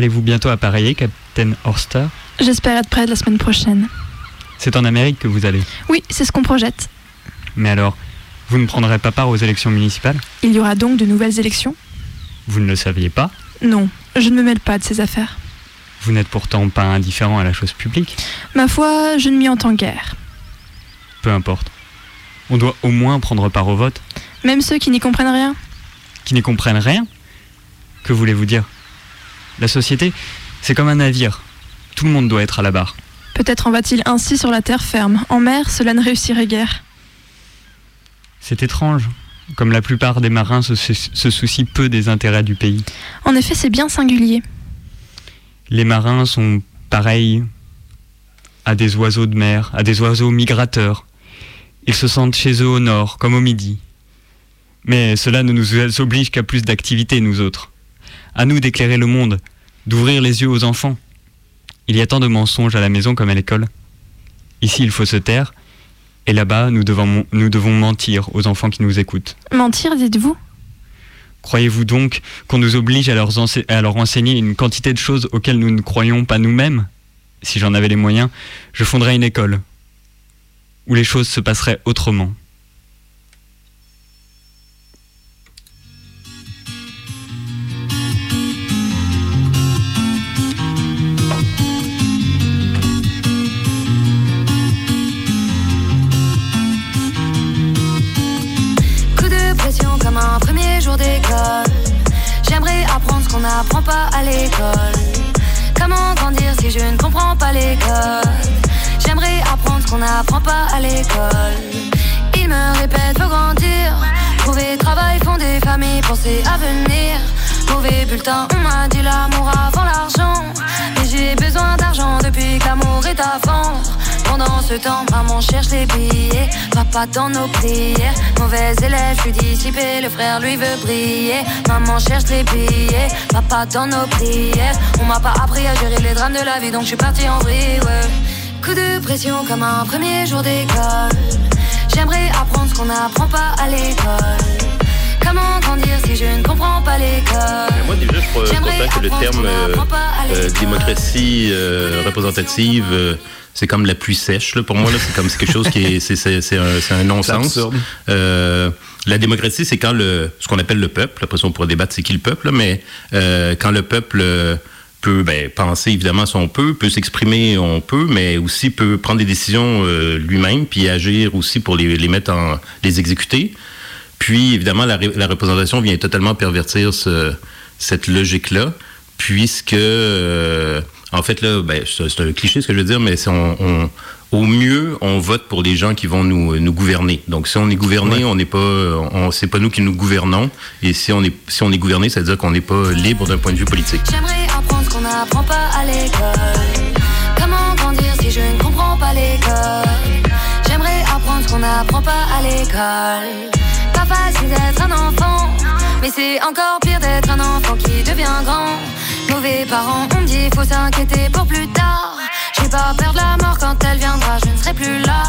Allez-vous bientôt appareiller, Captain Horster? J'espère être prête la semaine prochaine. C'est en Amérique que vous allez? Oui, c'est ce qu'on projette. Mais alors, vous ne prendrez pas part aux élections municipales? Il y aura donc de nouvelles élections? Vous ne le saviez pas? Non, je ne me mêle pas de ces affaires. Vous n'êtes pourtant pas indifférent à la chose publique? Ma foi, je ne m'y entends guère. Peu importe. On doit au moins prendre part au vote. Même ceux qui n'y comprennent rien Qui n'y comprennent rien? Que voulez-vous dire? La société, c'est comme un navire. Tout le monde doit être à la barre. Peut-être en va-t-il ainsi sur la terre ferme. En mer, cela ne réussirait guère. C'est étrange. Comme la plupart des marins se, se soucient peu des intérêts du pays. En effet, c'est bien singulier. Les marins sont pareils à des oiseaux de mer, à des oiseaux migrateurs. Ils se sentent chez eux au nord, comme au midi. Mais cela ne nous oblige qu'à plus d'activité, nous autres. À nous d'éclairer le monde, d'ouvrir les yeux aux enfants. Il y a tant de mensonges à la maison comme à l'école. Ici, il faut se taire, et là-bas, nous devons, nous devons mentir aux enfants qui nous écoutent. Mentir, dites-vous? Croyez-vous donc qu'on nous oblige à leur, à leur enseigner une quantité de choses auxquelles nous ne croyons pas nous-mêmes? Si j'en avais les moyens, je fonderais une école où les choses se passeraient autrement. N'apprend pas à l'école. Comment grandir si je ne comprends pas l'école? J'aimerais apprendre ce qu'on n'apprend pas à l'école. Il me répète, faut grandir. Trouver travail, fonder famille, penser à venir. Mauvais bulletin, on m'a dit l'amour avant l'argent. Ce temps, maman cherche les billets. Papa dans nos prières. Mauvais élève, je suis dissipé. Le frère lui veut briller. Maman cherche les billets. Papa dans nos prières. On m'a pas appris à gérer les drames de la vie, donc je suis parti en vrille. Coup de pression comme un premier jour d'école. J'aimerais apprendre ce qu'on n'apprend pas à l'école. Comment grandir si je ne comprends pas l'école? Moi déjà, je constate que le terme euh, euh, démocratie euh, représentative c'est comme la pluie sèche. Là, pour moi, c'est comme quelque chose qui est, c'est, un, un non-sens. Euh, la démocratie, c'est quand le, ce qu'on appelle le peuple. Après ça, on pourrait débattre c'est qui le peuple, mais euh, quand le peuple peut ben, penser évidemment si on peut, peut s'exprimer on peut, mais aussi peut prendre des décisions euh, lui-même, puis agir aussi pour les, les, mettre en les exécuter. Puis évidemment la, la représentation vient totalement pervertir ce, cette logique-là, puisque en fait, là, ben, c'est un cliché ce que je veux dire, mais on, au mieux, on vote pour les gens qui vont nous, nous gouverner. Donc, si on est gouverné, on n'est pas, on, c'est pas nous qui nous gouvernons. Et si on est, si on est gouverné, ça veut dire qu'on n'est pas libre d'un point de vue politique. J'aimerais apprendre ce qu'on n'apprend pas à l'école. Comment grandir si je ne comprends pas l'école? J'aimerais apprendre ce qu'on n'apprend pas à l'école. Pas facile d'être un enfant, mais c'est encore pire d'être un enfant qui devient grand. Mauvais parents, on me dit faut s'inquiéter pour plus tard. J'ai pas peur de la mort quand elle viendra, je ne serai plus là.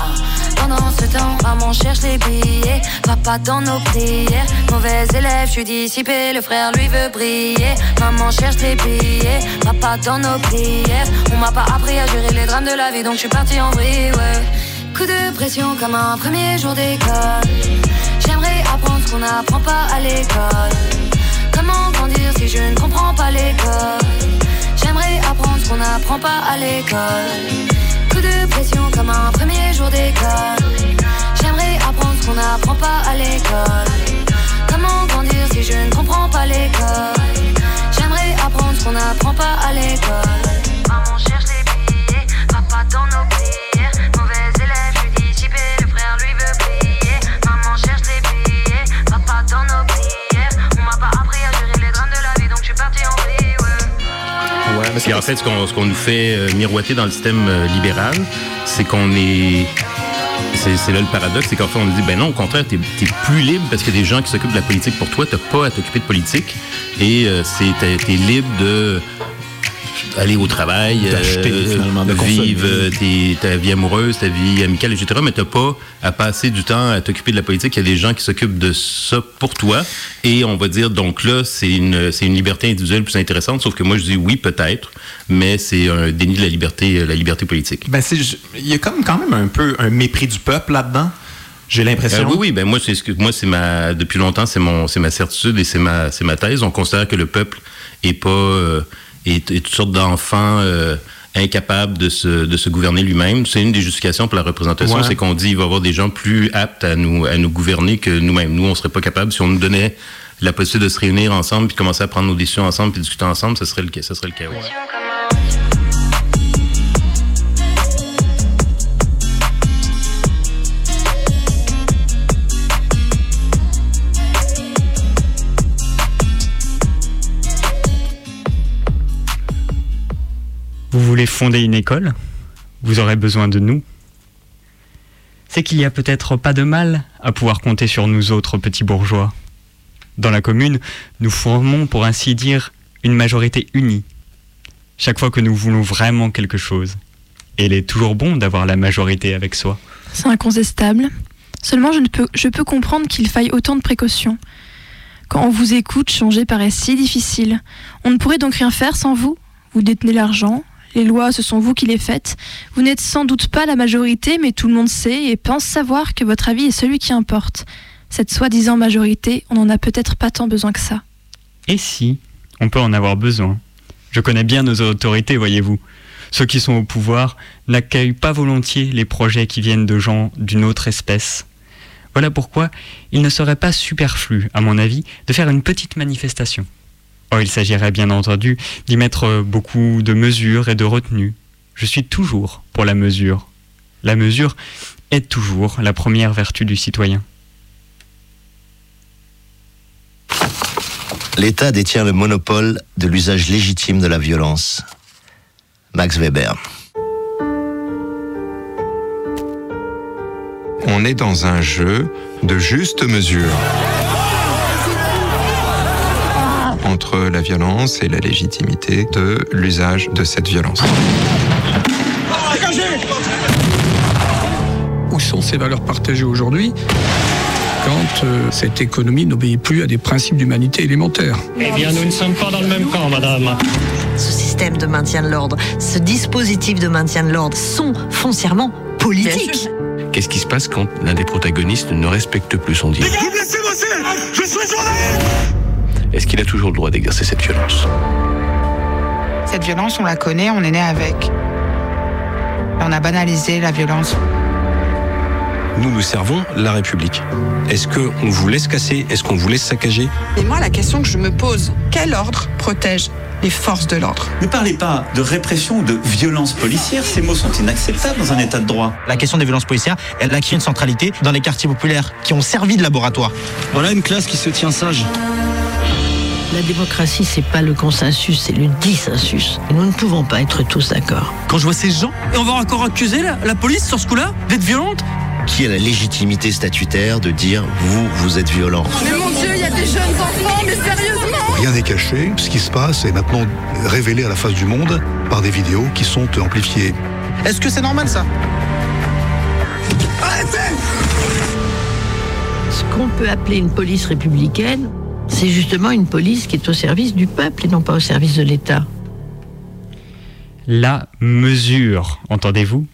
Pendant ce temps, maman cherche les billets, papa dans nos prières. Mauvais élève, je suis dissipé, le frère lui veut briller. Maman cherche les billets, papa dans nos prières. On m'a pas appris à gérer les drames de la vie, donc je suis parti en vrille, ouais. Coup de pression comme un premier jour d'école. J'aimerais apprendre ce qu'on n'apprend pas à l'école. Comment grandir si je ne comprends pas l'école? J'aimerais apprendre ce qu'on n'apprend pas à l'école. Coup de pression comme un premier jour d'école. J'aimerais apprendre ce qu'on n'apprend pas à l'école. Comment grandir si je ne comprends pas l'école? J'aimerais apprendre ce qu'on n'apprend pas à l'école. Maman cherche les billets, papa dans nos Puis en fait, ce qu'on nous fait euh, miroiter dans le système euh, libéral, c'est qu'on est c'est là le paradoxe, c'est qu'en fait, on nous dit, ben non, au contraire, tu es, plus libre parce qu'il y a des gens qui s'occupent de la politique pour toi, tu pas à t'occuper de politique. Et euh, tu es, libre de aller au travail, vivre ta vie amoureuse, ta vie amicale, etc. Mais tu n'as pas à passer du temps à t'occuper de la politique. Il y a des gens qui s'occupent de ça pour toi. Et on va dire, donc là, c'est une, c'est une liberté individuelle plus intéressante. Sauf que moi, je dis oui, peut-être, mais c'est un déni de la liberté, la liberté politique. Ben, il y a comme quand même un peu un mépris du peuple là-dedans. J'ai l'impression. oui, oui. Ben moi, c'est moi, c'est ma depuis longtemps, c'est mon, c'est ma certitude et c'est ma, c'est ma thèse. On considère que le peuple est pas euh, est, toutes sortes d'enfants euh, incapables de se, de se gouverner lui-même. C'est une des justifications pour la représentation, c'est qu'on dit il va y avoir des gens plus aptes à nous à nous gouverner que nous-mêmes. Nous, on serait pas capables si on nous donnait la possibilité de se réunir ensemble puis commencer à prendre nos décisions ensemble puis discuter ensemble, ce serait le, ça serait le chaos. Fonder une école Vous aurez besoin de nous. C'est qu'il n'y a peut-être pas de mal à pouvoir compter sur nous autres petits bourgeois. Dans la commune, nous formons pour ainsi dire une majorité unie. Chaque fois que nous voulons vraiment quelque chose. Et il est toujours bon d'avoir la majorité avec soi. C'est incontestable. Seulement, je, ne peux, je peux comprendre qu'il faille autant de précautions. Quand on vous écoute, changer paraît si difficile. On ne pourrait donc rien faire sans vous Vous détenez l'argent, les lois, ce sont vous qui les faites. Vous n'êtes sans doute pas la majorité, mais tout le monde sait et pense savoir que votre avis est celui qui importe. Cette soi-disant majorité, on n'en a peut-être pas tant besoin que ça. Et si On peut en avoir besoin? Je connais bien nos autorités, voyez-vous. Ceux qui sont au pouvoir n'accueillent pas volontiers les projets qui viennent de gens d'une autre espèce. Voilà pourquoi il ne serait pas superflu, à mon avis, de faire une petite manifestation. Oh, il s'agirait bien entendu d'y mettre beaucoup de mesures et de retenues. Je suis toujours pour la mesure. La mesure est toujours la première vertu du citoyen. L'État détient le monopole de l'usage légitime de la violence. Max Weber. On est dans un jeu de juste mesure. Entre la violence et la légitimité de l'usage de cette violence. Où sont ces valeurs partagées aujourd'hui quand euh, cette économie n'obéit plus à des principes d'humanité élémentaires? Eh bien, nous ne sommes pas dans le même camp, madame. Ce système de maintien de l'ordre, ce dispositif de maintien de l'ordre sont foncièrement politiques. Qu'est-ce qui se passe quand l'un des protagonistes ne respecte plus son dire Je suis est-ce qu'il a toujours le droit d'exercer cette violence? Cette violence, on la connaît, on est né avec. On a banalisé la violence. Nous, nous servons la République. Est-ce qu'on vous laisse casser? Est-ce qu'on vous laisse saccager? Et moi, la question que je me pose, quel ordre protège les forces de l'ordre? Ne parlez pas de répression ou de violence policière, ces mots sont inacceptables dans un état de droit. La question des violences policières, elle acquis une centralité dans les quartiers populaires qui ont servi de laboratoire. Voilà une classe qui se tient sage. La démocratie, c'est pas le consensus, c'est le dissensus. nous ne pouvons pas être tous d'accord. Quand je vois ces gens, et on va encore accuser la, police sur ce coup-là d'être violente Qui a la légitimité statutaire de dire vous, vous êtes violent Mais mon Dieu, il y a des jeunes enfants, mais sérieusement Rien n'est caché. Ce qui se passe est maintenant révélé à la face du monde par des vidéos qui sont amplifiées. Est-ce que c'est normal ça? Arrêtez Ce qu'on peut appeler une police républicaine, c'est justement une police qui est au service du peuple et non pas au service de l'État. La mesure, entendez-vous?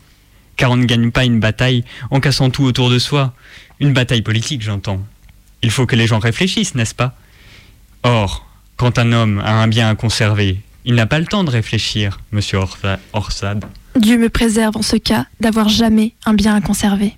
Car on ne gagne pas une bataille en cassant tout autour de soi. Une bataille politique, j'entends. Il faut que les gens réfléchissent, n'est-ce pas? Or, quand un homme a un bien à conserver, il n'a pas le temps de réfléchir, monsieur Orsad. Dieu me préserve en ce cas d'avoir jamais un bien à conserver.